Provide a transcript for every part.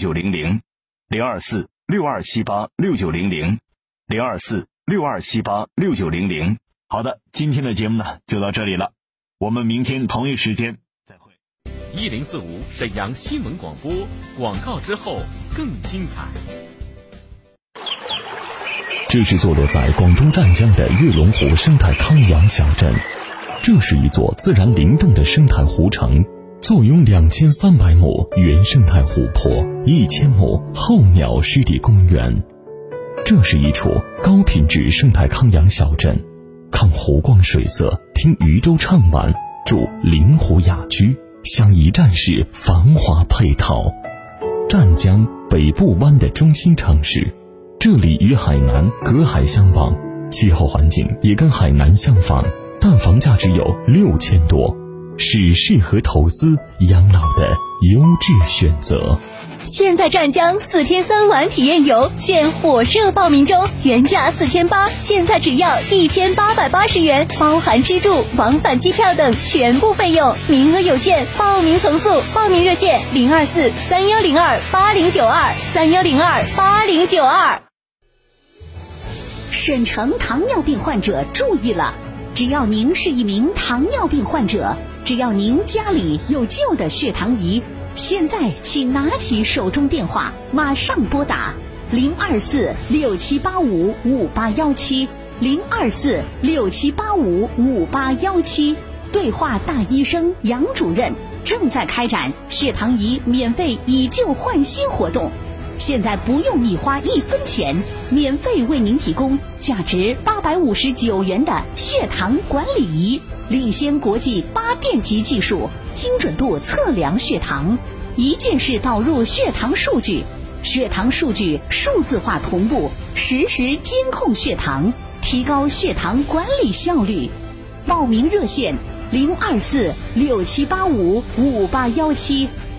九零零零二四六二七八六九零零零二四六二七八六九零零。好的，今天的节目呢就到这里了，我们明天同一时间再会。一零四五沈阳新闻广播广告之后更精彩。这是坐落在广东湛江的月龙湖生态康养小镇，这是一座自然灵动的生态湖城。坐拥两千三百亩原生态湖泊，一千亩候鸟湿地公园，这是一处高品质生态康养小镇。看湖光水色，听渔舟唱晚，住临湖雅居，享一站式繁华配套。湛江北部湾的中心城市，这里与海南隔海相望，气候环境也跟海南相仿，但房价只有六千多。是适合投资养老的优质选择。现在湛江四天三晚体验游现火热报名中，原价四千八，现在只要一千八百八十元，包含吃住、往返机票等全部费用，名额有限，报名从速。报名热线：零二四三幺零二八零九二三幺零二八零九二。沈城糖尿病患者注意了，只要您是一名糖尿病患者。只要您家里有旧的血糖仪，现在请拿起手中电话，马上拨打零二四六七八五五八幺七零二四六七八五五八幺七，对话大医生杨主任，正在开展血糖仪免费以旧换新活动，现在不用你花一分钱，免费为您提供价值八百五十九元的血糖管理仪。领先国际八电极技术，精准度测量血糖，一键式导入血糖数据，血糖数据数字化同步，实时监控血糖，提高血糖管理效率。报名热线：零二四六七八五五八幺七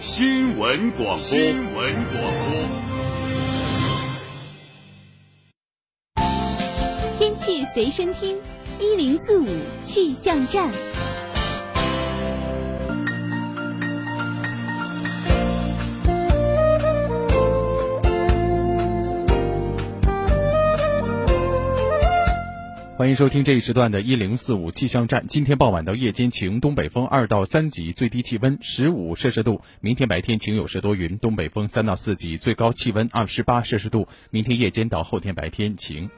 新闻广播。新闻广播。天气随身听。一零四五气象站，欢迎收听这一时段的一零四五气象站。今天傍晚到夜间晴，东北风二到三级，最低气温十五摄氏度。明天白天晴有时多云，东北风三到四级，最高气温二十八摄氏度。明天夜间到后天白天晴。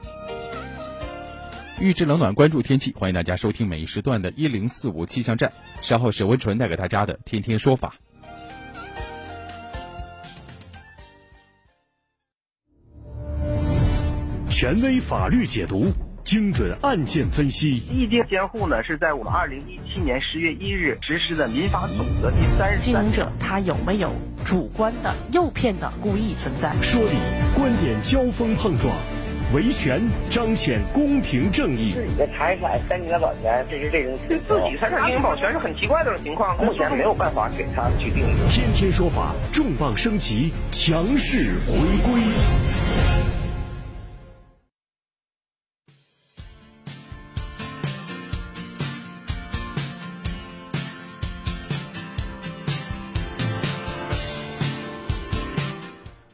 预知冷暖，关注天气，欢迎大家收听每一时段的“一零四五气象站”。稍后是温纯带给大家的《天天说法》，权威法律解读，精准案件分析。意见监护呢，是在我们二零一七年十月一日实施的民法总则第三十经营者他有没有主观的诱骗的故意存在？说理，观点交锋碰撞。维权彰显公平正义。自己的财产三年保全，这是这种对自己财产进行保全是很奇怪的种情况。目前没有办法给他去定义。天天说法，重磅升级，强势回归。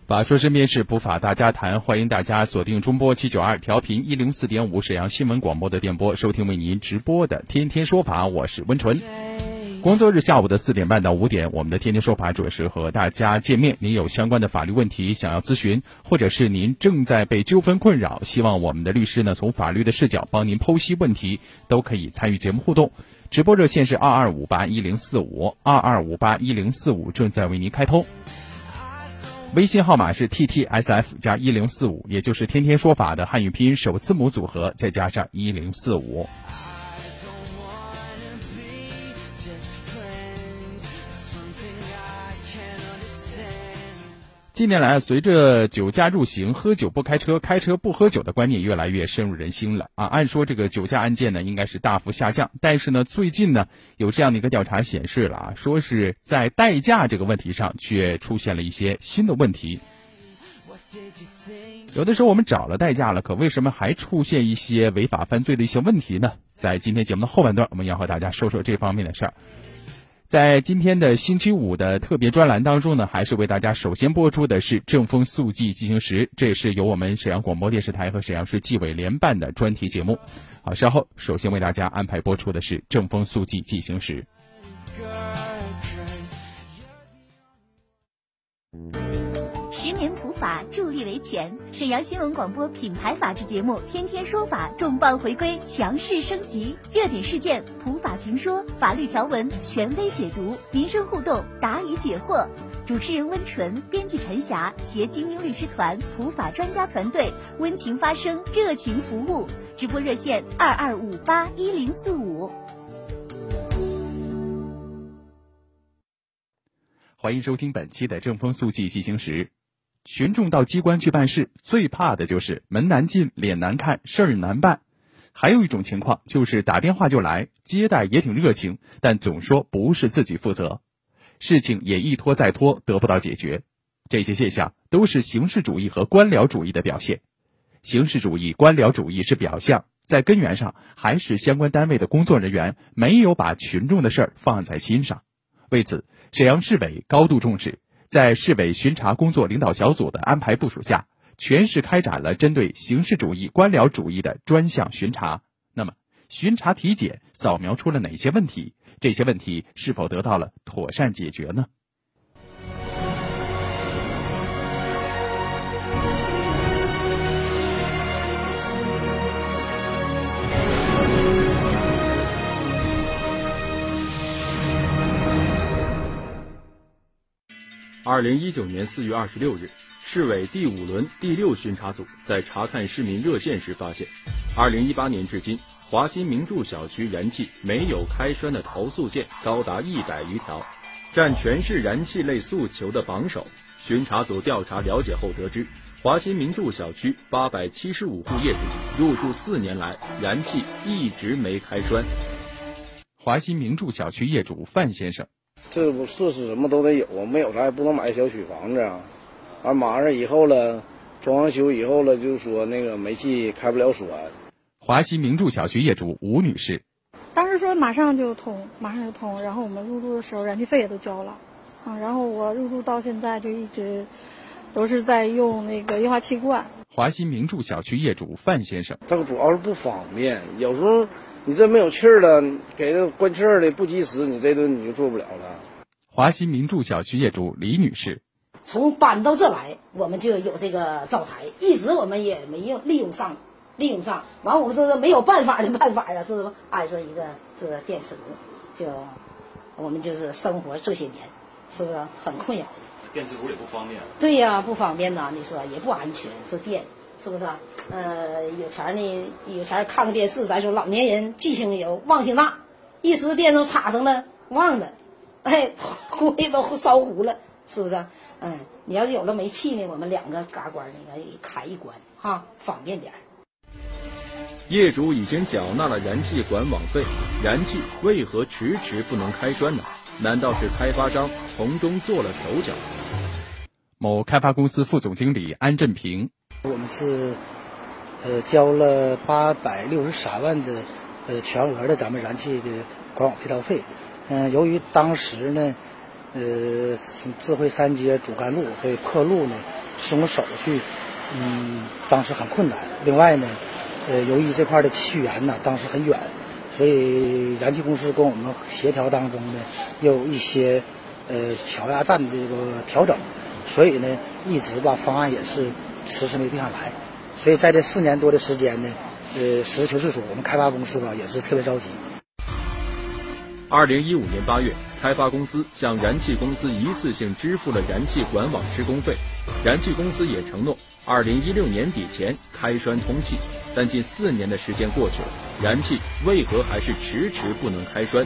法说身边事，普法大家谈，欢迎大家锁定中波七九二调频一零四点五沈阳新闻广播的电波，收听为您直播的天天说法，我是温纯。工作日下午的四点半到五点，我们的天天说法主要是和大家见面。您有相关的法律问题想要咨询，或者是您正在被纠纷困扰，希望我们的律师呢从法律的视角帮您剖析问题，都可以参与节目互动。直播热线是二二五八一零四五二二五八一零四五，正在为您开通。微信号码是 t t s f 加一零四五，也就是天天说法的汉语拼音首字母组合，再加上一零四五。近年来，随着酒驾入刑、喝酒不开车、开车不喝酒的观念越来越深入人心了啊。按说这个酒驾案件呢，应该是大幅下降，但是呢，最近呢，有这样的一个调查显示了啊，说是在代驾这个问题上却出现了一些新的问题。有的时候我们找了代驾了，可为什么还出现一些违法犯罪的一些问题呢？在今天节目的后半段，我们要和大家说说这方面的事儿。在今天的星期五的特别专栏当中呢，还是为大家首先播出的是《正风肃纪进行时》，这也是由我们沈阳广播电视台和沈阳市纪委联办的专题节目。好，稍后首先为大家安排播出的是《正风肃纪进行时》。年普法，助力维权。沈阳新闻广播品牌法制节目《天天说法》重磅回归，强势升级。热点事件普法评说，法律条文权威解读，民生互动答疑解惑。主持人温纯，编辑陈霞，携精英律师团、普法专家团队，温情发声，热情服务。直播热线二二五八一零四五。欢迎收听本期的《正风速记进行时》。群众到机关去办事，最怕的就是门难进、脸难看、事儿难办。还有一种情况就是打电话就来，接待也挺热情，但总说不是自己负责，事情也一拖再拖，得不到解决。这些现象都是形式主义和官僚主义的表现。形式主义、官僚主义是表象，在根源上还是相关单位的工作人员没有把群众的事儿放在心上。为此，沈阳市委高度重视。在市委巡查工作领导小组的安排部署下，全市开展了针对形式主义、官僚主义的专项巡查。那么，巡查体检扫描出了哪些问题？这些问题是否得到了妥善解决呢？二零一九年四月二十六日，市委第五轮第六巡查组在查看市民热线时发现，二零一八年至今，华新名著小区燃气没有开栓的投诉件高达一百余条，占全市燃气类诉求的榜首。巡查组调查了解后得知，华新名著小区八百七十五户业主入住四年来，燃气一直没开栓。华新名著小区业主范先生。这不设施什么都得有啊，没有咱也不能买小区房子啊。完马上以后了，装完修以后了，就是说那个煤气开不了栓。华西名筑小区业主吴女士，当时说马上就通，马上就通，然后我们入住的时候燃气费也都交了，啊，然后我入住到现在就一直都是在用那个液化气罐。华西名筑小区业主范先生，这个主要是不方便，有时候。你这没有气儿了，给这关气儿的不及时，你这顿你就做不了了。华新名筑小区业主李女士，从搬到这来，我们就有这个灶台，一直我们也没有利用上，利用上。完，我们这是没有办法的办法啊，是不？安上一个这个电磁炉，就我们就是生活这些年，是不是很困扰的？电磁炉也不方便。对呀，不方便呐，你说也不安全，这电。是不是啊？呃，有钱呢，有钱看个电视。咱说老年人记性有忘性大，一时电都插上了，忘了，哎，锅也都烧糊了，是不是？嗯，你要是有了煤气呢，我们两个嘎关那个开一关，哈，方便点业主已经缴纳了燃气管网费，燃气为何迟迟不能开栓呢？难道是开发商从中做了手脚？某开发公司副总经理安振平。我们是，呃，交了八百六十三万的，呃，全额的咱们燃气的管网配套费。嗯，由于当时呢，呃，智慧三街主干路所以破路呢，施工手续，嗯，当时很困难。另外呢，呃，由于这块的气源呢，当时很远，所以燃气公司跟我们协调当中呢，有一些，呃，调压站的这个调整，所以呢，一直吧方案也是。迟迟没定下来，所以在这四年多的时间呢，呃，实事求是说，我们开发公司吧也是特别着急。二零一五年八月，开发公司向燃气公司一次性支付了燃气管网施工费，燃气公司也承诺二零一六年底前开栓通气，但近四年的时间过去了，燃气为何还是迟迟不能开栓？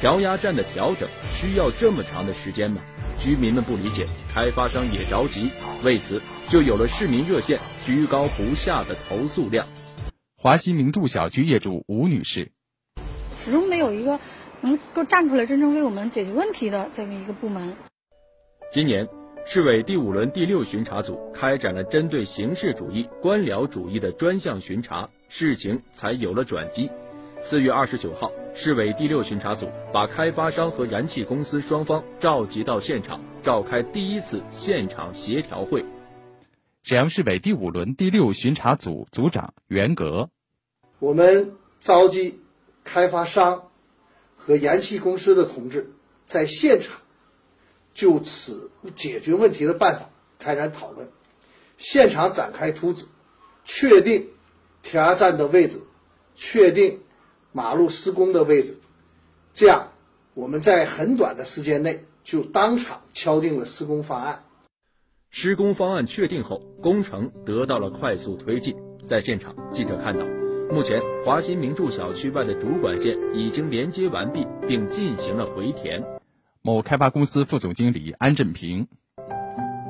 调压站的调整需要这么长的时间吗？居民们不理解，开发商也着急，为此就有了市民热线，居高不下的投诉量。华西名筑小区业主吴女士，始终没有一个能够站出来真正为我们解决问题的这么一个部门。今年，市委第五轮第六巡查组开展了针对形式主义、官僚主义的专项巡查，事情才有了转机。四月二十九号，市委第六巡查组把开发商和燃气公司双方召集到现场，召开第一次现场协调会。沈阳市委第五轮第六巡查组组长袁格，我们召集开发商和燃气公司的同志在现场就此解决问题的办法开展讨论，现场展开图纸，确定调压站的位置，确定。马路施工的位置，这样我们在很短的时间内就当场敲定了施工方案。施工方案确定后，工程得到了快速推进。在现场，记者看到，目前华新名筑小区外的主管线已经连接完毕，并进行了回填。某开发公司副总经理安振平，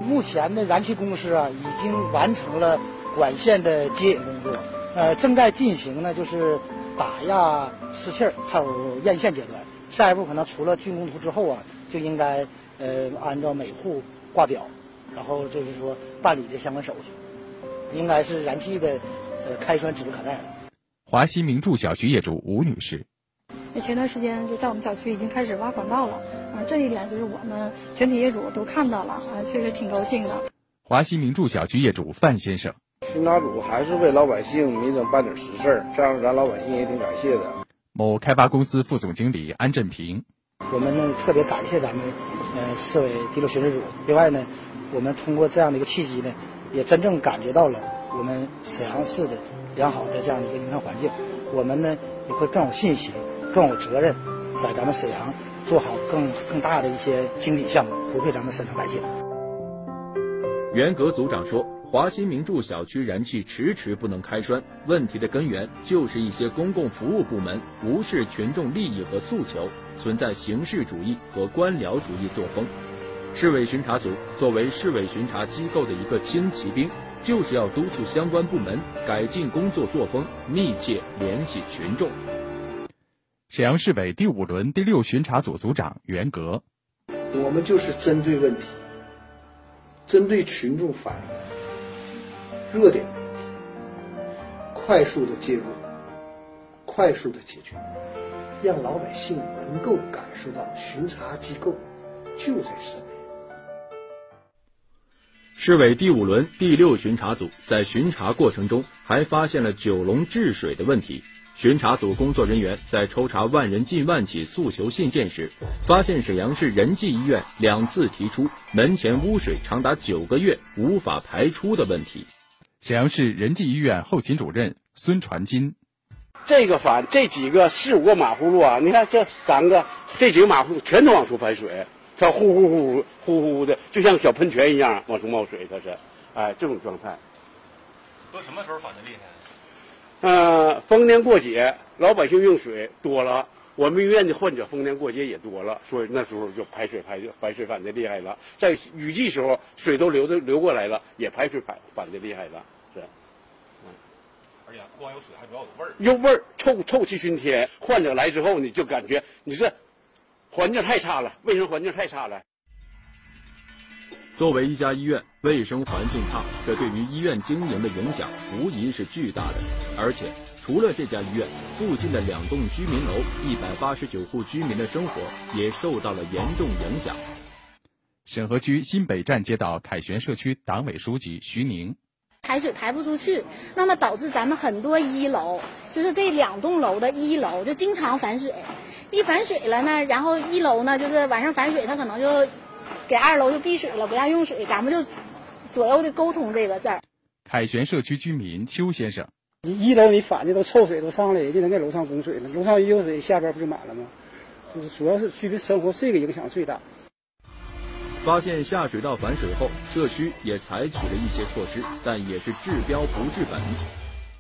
目前的燃气公司啊，已经完成了管线的接引工作，呃，正在进行呢，就是。打压试气儿，还有验线阶段。下一步可能除了竣工图之后啊，就应该呃按照每户挂表，然后就是说办理这相关手续，应该是燃气的呃开栓指日可待了。华西名筑小区业主吴女士，那前段时间就在我们小区已经开始挖管道了啊，这一点就是我们全体业主都看到了啊，确实挺高兴的。华西名筑小区业主范先生。巡查组还是为老百姓民生办点实事儿，这样咱老百姓也挺感谢的。某开发公司副总经理安振平，我们呢特别感谢咱们呃市委第六巡视组。另外呢，我们通过这样的一个契机呢，也真正感觉到了我们沈阳市的良好的这样的一个营商环境。我们呢也会更有信心、更有责任，在咱们沈阳做好更更大的一些经济项目，回馈咱们沈阳百姓。袁格组长说。华新名筑小区燃气迟迟不能开栓，问题的根源就是一些公共服务部门无视群众利益和诉求，存在形式主义和官僚主义作风。市委巡查组作为市委巡查机构的一个轻骑兵，就是要督促相关部门改进工作作风，密切联系群众。沈阳市委第五轮第六巡查组组长袁格，我们就是针对问题，针对群众反映。热点问题，快速的介入，快速的解决，让老百姓能够感受到巡查机构就在身边。市委第五轮第六巡查组在巡查过程中还发现了九龙治水的问题。巡查组工作人员在抽查万人近万起诉求信件时，发现沈阳市仁济医院两次提出门前污水长达九个月无法排出的问题。沈阳市仁济医院后勤主任孙传金，这个反这几个四五个马葫芦啊，你看这三个，这几个马葫芦全都往出排水，它呼呼呼呼呼呼的，就像小喷泉一样往出冒水，它是，哎，这种状态。都什么时候反的厉害？嗯，逢年过节，老百姓用水多了，我们医院的患者逢年过节也多了，所以那时候就排水排排水反的厉害了。在雨季时候，水都流的流过来了，也排水反反的厉害了。光有水还主要有味儿，有味儿，臭臭气熏天。患者来之后，呢就感觉你这环境太差了，卫生环境太差了。作为一家医院，卫生环境差，这对于医院经营的影响无疑是巨大的。而且，除了这家医院，附近的两栋居民楼，一百八十九户居民的生活也受到了严重影响。沈河区新北站街道凯旋社区党委书记徐宁。排水排不出去，那么导致咱们很多一楼，就是这两栋楼的一楼就经常反水，一反水了呢，然后一楼呢就是晚上反水，他可能就给二楼就闭水了，不让用水，咱们就左右的沟通这个事儿。凯旋社区居民邱先生，你一楼你反的都臭水都上来，人家能给楼上供水了，楼上一有水，下边不就满了吗？就是主要是居民生活这个影响最大。发现下水道反水后，社区也采取了一些措施，但也是治标不治本。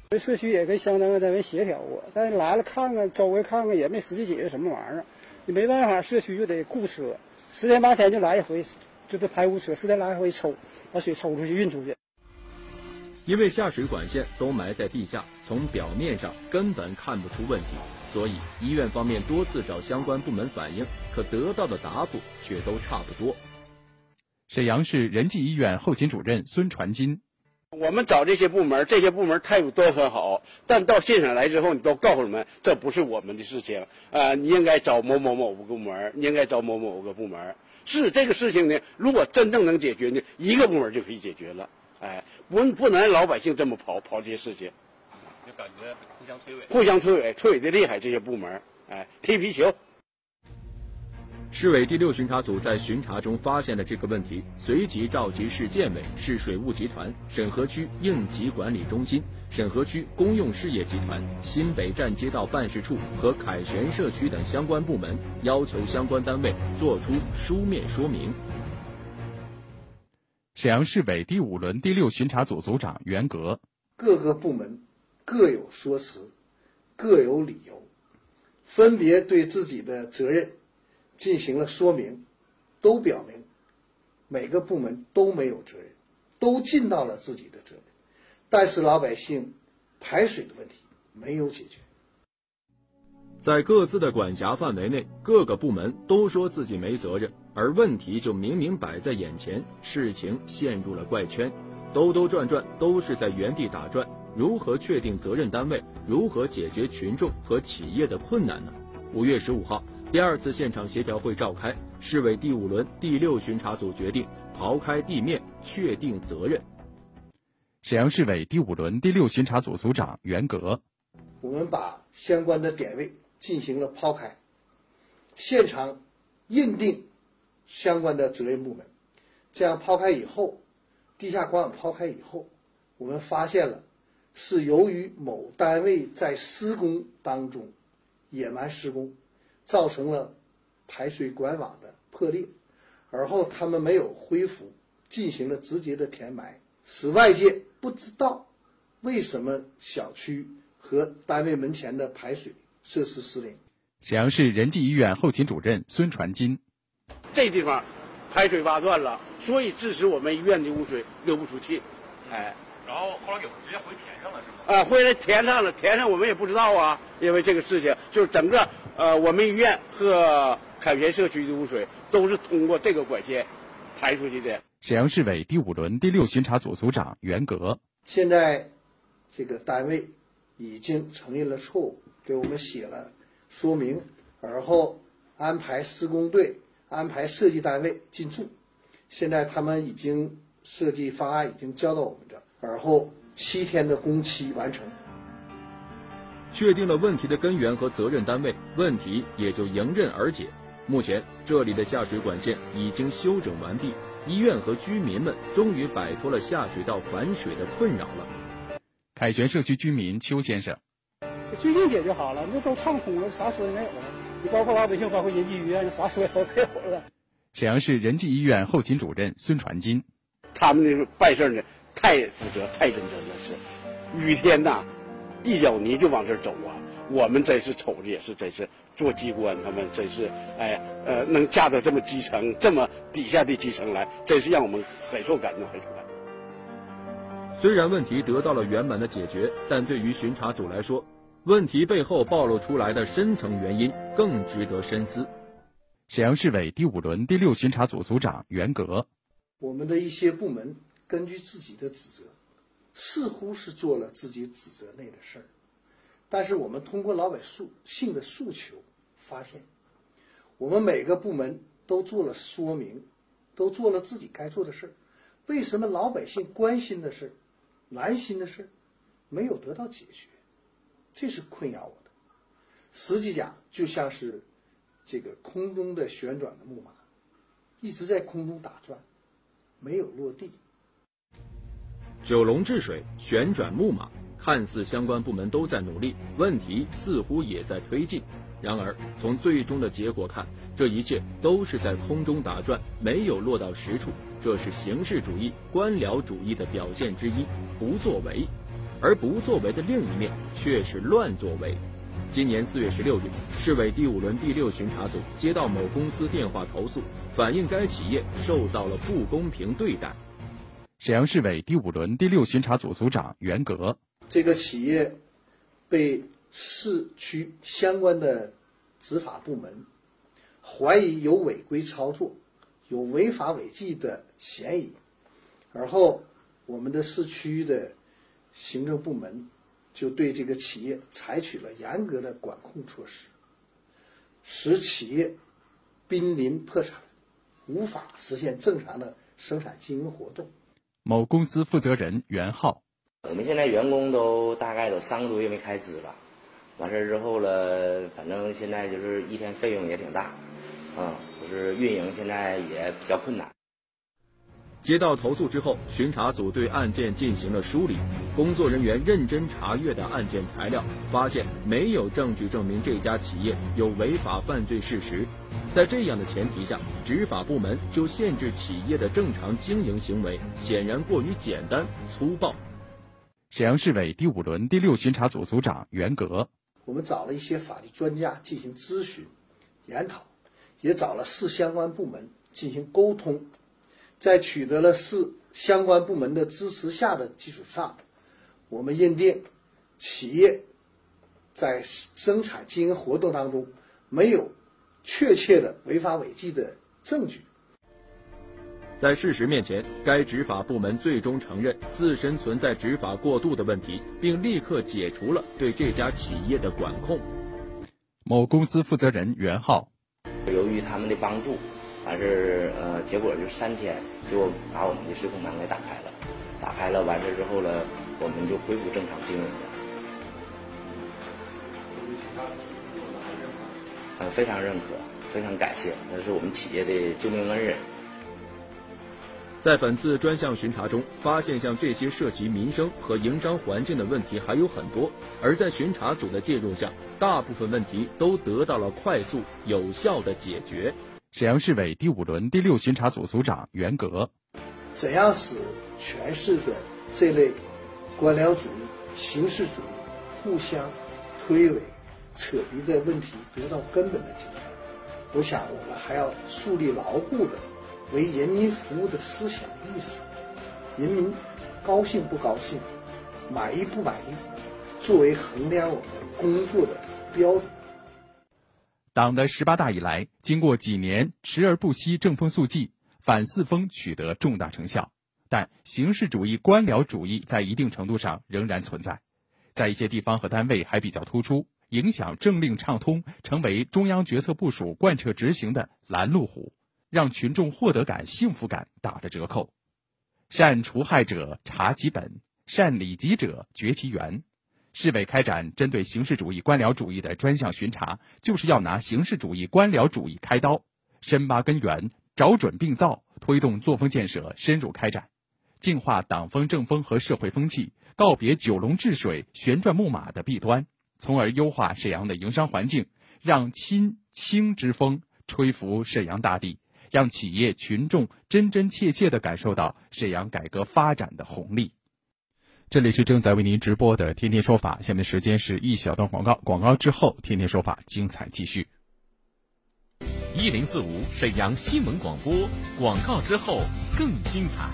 这社区也跟相关单位协调过，但是来了看看，周围看看也没实际解决什么玩意儿。你没办法，社区就得雇车，十天八天就来一回，就是排污车，十天来一回抽，把水抽出去运出去。因为下水管线都埋在地下，从表面上根本看不出问题，所以医院方面多次找相关部门反映，可得到的答复却都差不多。沈阳市仁济医院后勤主任孙传金：我们找这些部门，这些部门态度都很好，但到现场来之后，你都告诉他们这不是我们的事情啊，你应该找某某某个部门，你应该找某某个部门。是这个事情呢，如果真正能解决呢，一个部门就可以解决了。哎，不不能老百姓这么跑跑这些事情，就感觉互相推诿，互相推诿，推诿的厉害。这些部门，哎，踢皮球。市委第六巡查组在巡查中发现了这个问题，随即召集市建委、市水务集团、沈河区应急管理中心、沈河区公用事业集团、新北站街道办事处和凯旋社区等相关部门，要求相关单位作出书面说明。沈阳市委第五轮第六巡查组组长袁格：各个部门各有说辞，各有理由，分别对自己的责任进行了说明，都表明每个部门都没有责任，都尽到了自己的责任，但是老百姓排水的问题没有解决。在各自的管辖范围内，各个部门都说自己没责任，而问题就明明摆在眼前，事情陷入了怪圈，兜兜转转都是在原地打转。如何确定责任单位？如何解决群众和企业的困难呢？五月十五号，第二次现场协调会召开，市委第五轮第六巡查组决定刨开地面，确定责任。沈阳市委第五轮第六巡查组组长袁格：我们把相关的点位。进行了抛开，现场认定相关的责任部门。这样抛开以后，地下管网抛开以后，我们发现了是由于某单位在施工当中野蛮施工，造成了排水管网的破裂，而后他们没有恢复，进行了直接的填埋，使外界不知道为什么小区和单位门前的排水。设施失灵。沈阳市仁济医院后勤主任孙传金：这地方排水挖断了，所以致使我们医院的污水流不出去。哎，然后后来给直接回填上了，是吗？啊，回来填上了，填上我们也不知道啊，因为这个事情就是整个呃，我们医院和凯旋社区的污水都是通过这个管线排出去的。沈阳市委第五轮第六巡查组组长袁格：现在这个单位已经承认了错误。给我们写了说明，而后安排施工队、安排设计单位进驻。现在他们已经设计方案已经交到我们这儿，而后七天的工期完成。确定了问题的根源和责任单位，问题也就迎刃而解。目前这里的下水管线已经修整完毕，医院和居民们终于摆脱了下水道反水的困扰了。凯旋社区居民邱先生。最近解决好了，那都畅通了，啥说的没有了。你包括老百姓，包括仁济医院，啥说都没有了。沈阳市仁济医院后勤主任孙传金，他们那办事呢，太负责、太认真了。是雨天呐，一脚泥就往这走啊。我们真是瞅着也是，真是做机关，他们真是哎呃，能架到这么基层、这么底下的基层来，真是让我们很受感动，很受感动。虽然问题得到了圆满的解决，但对于巡查组来说，问题背后暴露出来的深层原因更值得深思。沈阳市委第五轮第六巡查组组长袁格：我们的一些部门根据自己的职责，似乎是做了自己职责内的事儿，但是我们通过老百姓的诉求，发现我们每个部门都做了说明，都做了自己该做的事儿，为什么老百姓关心的事儿、难心的事儿没有得到解决？这是困扰我的。实际讲，就像是这个空中的旋转的木马，一直在空中打转，没有落地。九龙治水，旋转木马，看似相关部门都在努力，问题似乎也在推进。然而，从最终的结果看，这一切都是在空中打转，没有落到实处。这是形式主义、官僚主义的表现之一，不作为。而不作为的另一面却是乱作为。今年四月十六日，市委第五轮第六巡查组接到某公司电话投诉，反映该企业受到了不公平对待。沈阳市委第五轮第六巡查组组长袁革，这个企业被市区相关的执法部门怀疑有违规操作、有违法违纪的嫌疑，而后我们的市区的行政部门就对这个企业采取了严格的管控措施，使企业濒临破产，无法实现正常的生产经营活动。某公司负责人袁浩，我们现在员工都大概都三个多月没开支了，完事儿之后了，反正现在就是一天费用也挺大，嗯，就是运营现在也比较困难。接到投诉之后，巡查组对案件进行了梳理。工作人员认真查阅的案件材料，发现没有证据证明这家企业有违法犯罪事实。在这样的前提下，执法部门就限制企业的正常经营行为，显然过于简单粗暴。沈阳市委第五轮第六巡查组组长袁革，我们找了一些法律专家进行咨询、研讨，也找了市相关部门进行沟通。在取得了市相关部门的支持下的基础上，我们认定企业在生产经营活动当中没有确切的违法违纪的证据。在事实面前，该执法部门最终承认自身存在执法过度的问题，并立刻解除了对这家企业的管控。某公司负责人袁浩，由于他们的帮助。完事儿，呃，结果就是三天就把我们的水孔门给打开了，打开了，完事儿之后呢，我们就恢复正常经营了。嗯，非常认可，非常感谢，那是我们企业的救命恩人。在本次专项巡查中，发现像这些涉及民生和营商环境的问题还有很多，而在巡查组的介入下，大部分问题都得到了快速有效的解决。沈阳市委第五轮第六巡查组组长袁革，怎样使全市的这类官僚主义、形式主义互相推诿、扯皮的问题得到根本的解决？我想，我们还要树立牢固的为人民服务的思想意识，人民高兴不高兴、满意不满意，作为衡量我们工作的标准。党的十八大以来，经过几年持而不息、正风肃纪、反四风，取得重大成效，但形式主义、官僚主义在一定程度上仍然存在，在一些地方和单位还比较突出，影响政令畅通，成为中央决策部署贯彻执行的拦路虎，让群众获得感、幸福感打了折扣。善除害者查其本，善理己者绝其源。市委开展针对形式主义、官僚主义的专项巡查，就是要拿形式主义、官僚主义开刀，深挖根源，找准病灶，推动作风建设深入开展，净化党风政风和社会风气，告别九龙治水、旋转木马的弊端，从而优化沈阳的营商环境，让亲清之风吹拂沈阳大地，让企业群众真真切切地感受到沈阳改革发展的红利。这里是正在为您直播的《天天说法》，下面时间是一小段广告，广告之后，《天天说法》精彩继续。一零四五沈阳新闻广播，广告之后更精彩。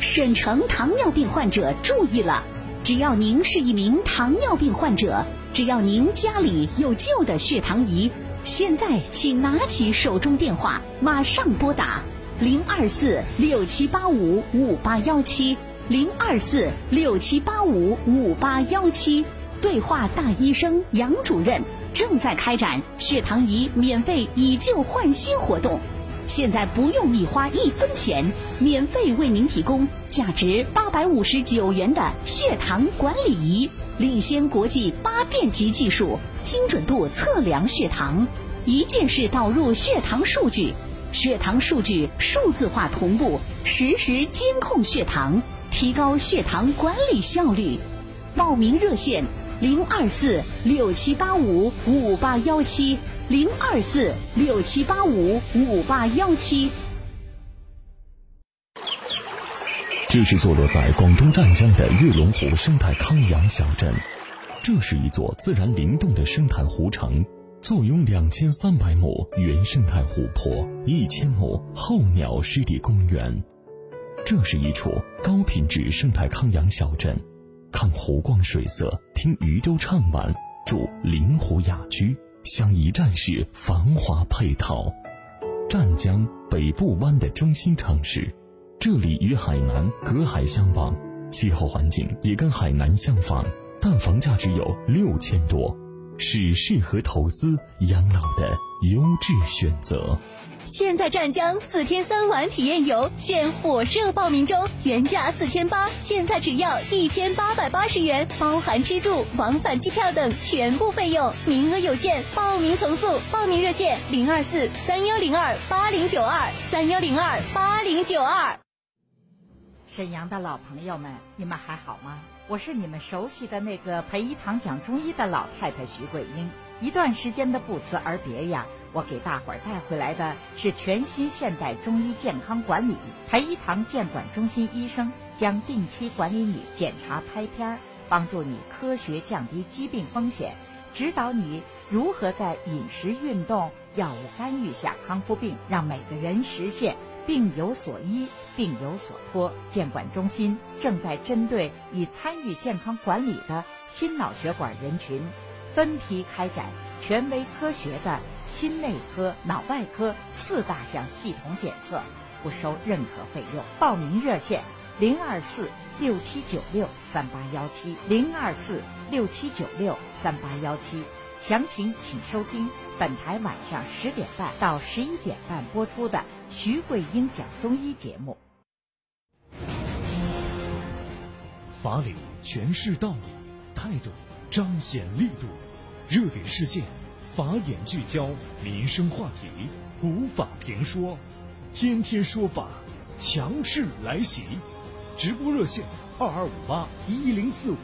沈城糖尿病患者注意了，只要您是一名糖尿病患者，只要您家里有旧的血糖仪，现在请拿起手中电话，马上拨打。零二四六七八五五八幺七，零二四六七八五五八幺七，对话大医生杨主任正在开展血糖仪免费以旧换新活动，现在不用你花一分钱，免费为您提供价值八百五十九元的血糖管理仪，领先国际八电极技术，精准度测量血糖，一键式导入血糖数据。血糖数据数字化同步，实时监控血糖，提高血糖管理效率。报名热线：零二四六七八五五八幺七，零二四六七八五五八幺七。这是坐落在广东湛江的月龙湖生态康养小镇，这是一座自然灵动的生态湖城，坐拥两千三百亩原生态湖泊、一千亩候鸟湿地公园。这是一处高品质生态康养小镇，看湖光水色，听渔舟唱晚，住临湖雅居，享一站式繁华配套。湛江北部湾的中心城市。这里与海南隔海相望，气候环境也跟海南相仿，但房价只有六千多，是适合投资养老的优质选择。现在湛江四天三晚体验游现火热报名中，原价四千八，现在只要一千八百八十元，包含吃住、往返机票等全部费用，名额有限，报名从速。报名热线：零二四三幺零二八零九二三幺零二八零九二。沈阳的老朋友们，你们还好吗？我是你们熟悉的那个陪一堂讲中医的老太太徐桂英。一段时间的不辞而别呀，我给大伙儿带回来的是全新现代中医健康管理。陪一堂健管中心医生将定期管理你检查拍片儿，帮助你科学降低疾病风险，指导你如何在饮食、运动、药物干预下康复病，让每个人实现。病有所医，病有所托。监管中心正在针对已参与健康管理的心脑血管人群，分批开展权威科学的心内科、脑外科四大项系统检测，不收任何费用。报名热线：零二四六七九六三八幺七，零二四六七九六三八幺七。详情请收听本台晚上十点半到十一点半播出的徐桂英讲中医节目。法理诠释道理，态度彰显力度，热点事件，法眼聚焦，民生话题，普法评说，天天说法，强势来袭，直播热线二二五八一零四五，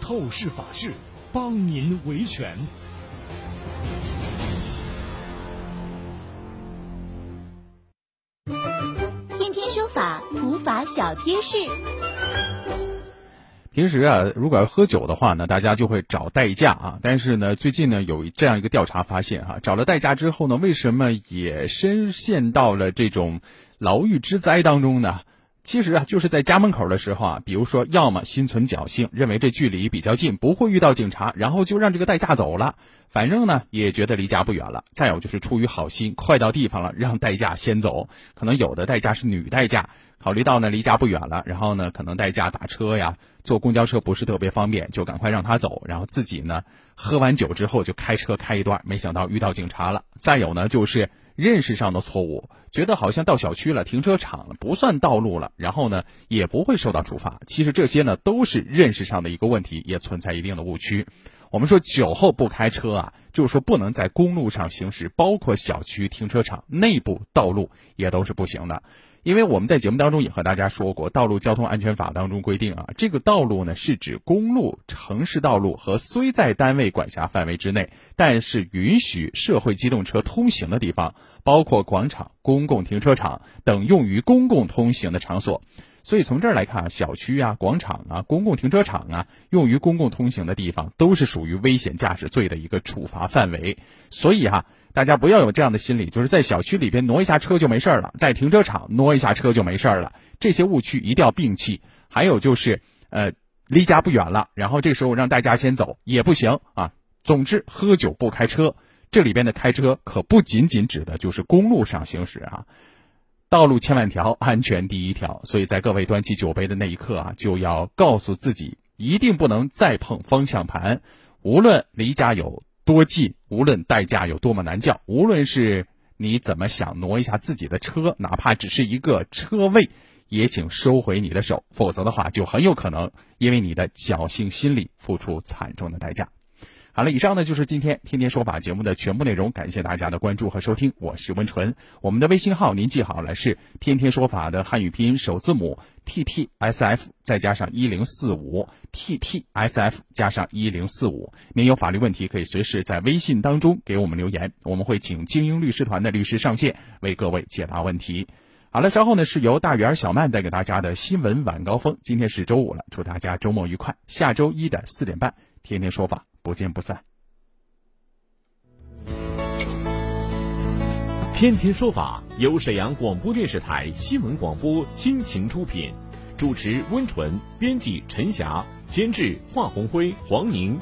透视法治。帮您维权。贴士。平时啊，如果要喝酒的话呢，大家就会找代驾啊。但是呢，最近呢，有这样一个调查发现哈，找了代驾之后呢，为什么也深陷到了这种牢狱之灾当中呢？其实啊，就是在家门口的时候啊，比如说，要么心存侥幸，认为这距离比较近，不会遇到警察，然后就让这个代驾走了，反正呢也觉得离家不远了。再有就是出于好心，快到地方了，让代驾先走。可能有的代驾是女代驾，考虑到呢离家不远了，然后呢可能代驾打车呀、坐公交车不是特别方便，就赶快让他走，然后自己呢喝完酒之后就开车开一段，没想到遇到警察了。再有呢就是。认识上的错误，觉得好像到小区了、停车场了不算道路了，然后呢也不会受到处罚。其实这些呢都是认识上的一个问题，也存在一定的误区。我们说酒后不开车啊，就是说不能在公路上行驶，包括小区停车场内部道路也都是不行的。因为我们在节目当中也和大家说过，《道路交通安全法》当中规定啊，这个道路呢是指公路、城市道路和虽在单位管辖范围之内，但是允许社会机动车通行的地方，包括广场、公共停车场等用于公共通行的场所。所以从这儿来看，小区啊、广场啊、公共停车场啊，用于公共通行的地方，都是属于危险驾驶罪的一个处罚范围。所以哈。大家不要有这样的心理，就是在小区里边挪一下车就没事了，在停车场挪一下车就没事了。这些误区一定要摒弃。还有就是，呃，离家不远了，然后这时候让大家先走也不行啊。总之，喝酒不开车，这里边的开车可不仅仅指的就是公路上行驶啊。道路千万条，安全第一条。所以在各位端起酒杯的那一刻啊，就要告诉自己，一定不能再碰方向盘，无论离家有。多近，无论代价有多么难叫，无论是你怎么想挪一下自己的车，哪怕只是一个车位，也请收回你的手，否则的话，就很有可能因为你的侥幸心理付出惨重的代价。好了，以上呢就是今天天天说法节目的全部内容，感谢大家的关注和收听，我是温纯。我们的微信号您记好了，是天天说法的汉语拼音首字母 T T S F 再加上一零四五 T T S F 加上一零四五。您有法律问题可以随时在微信当中给我们留言，我们会请精英律师团的律师上线为各位解答问题。好了，稍后呢是由大圆小曼带给大家的新闻晚高峰。今天是周五了，祝大家周末愉快。下周一的四点半，天天说法，不见不散。天天说法由沈阳广播电视台新闻广播亲情出品，主持温纯，编辑陈霞，监制华红辉、黄宁。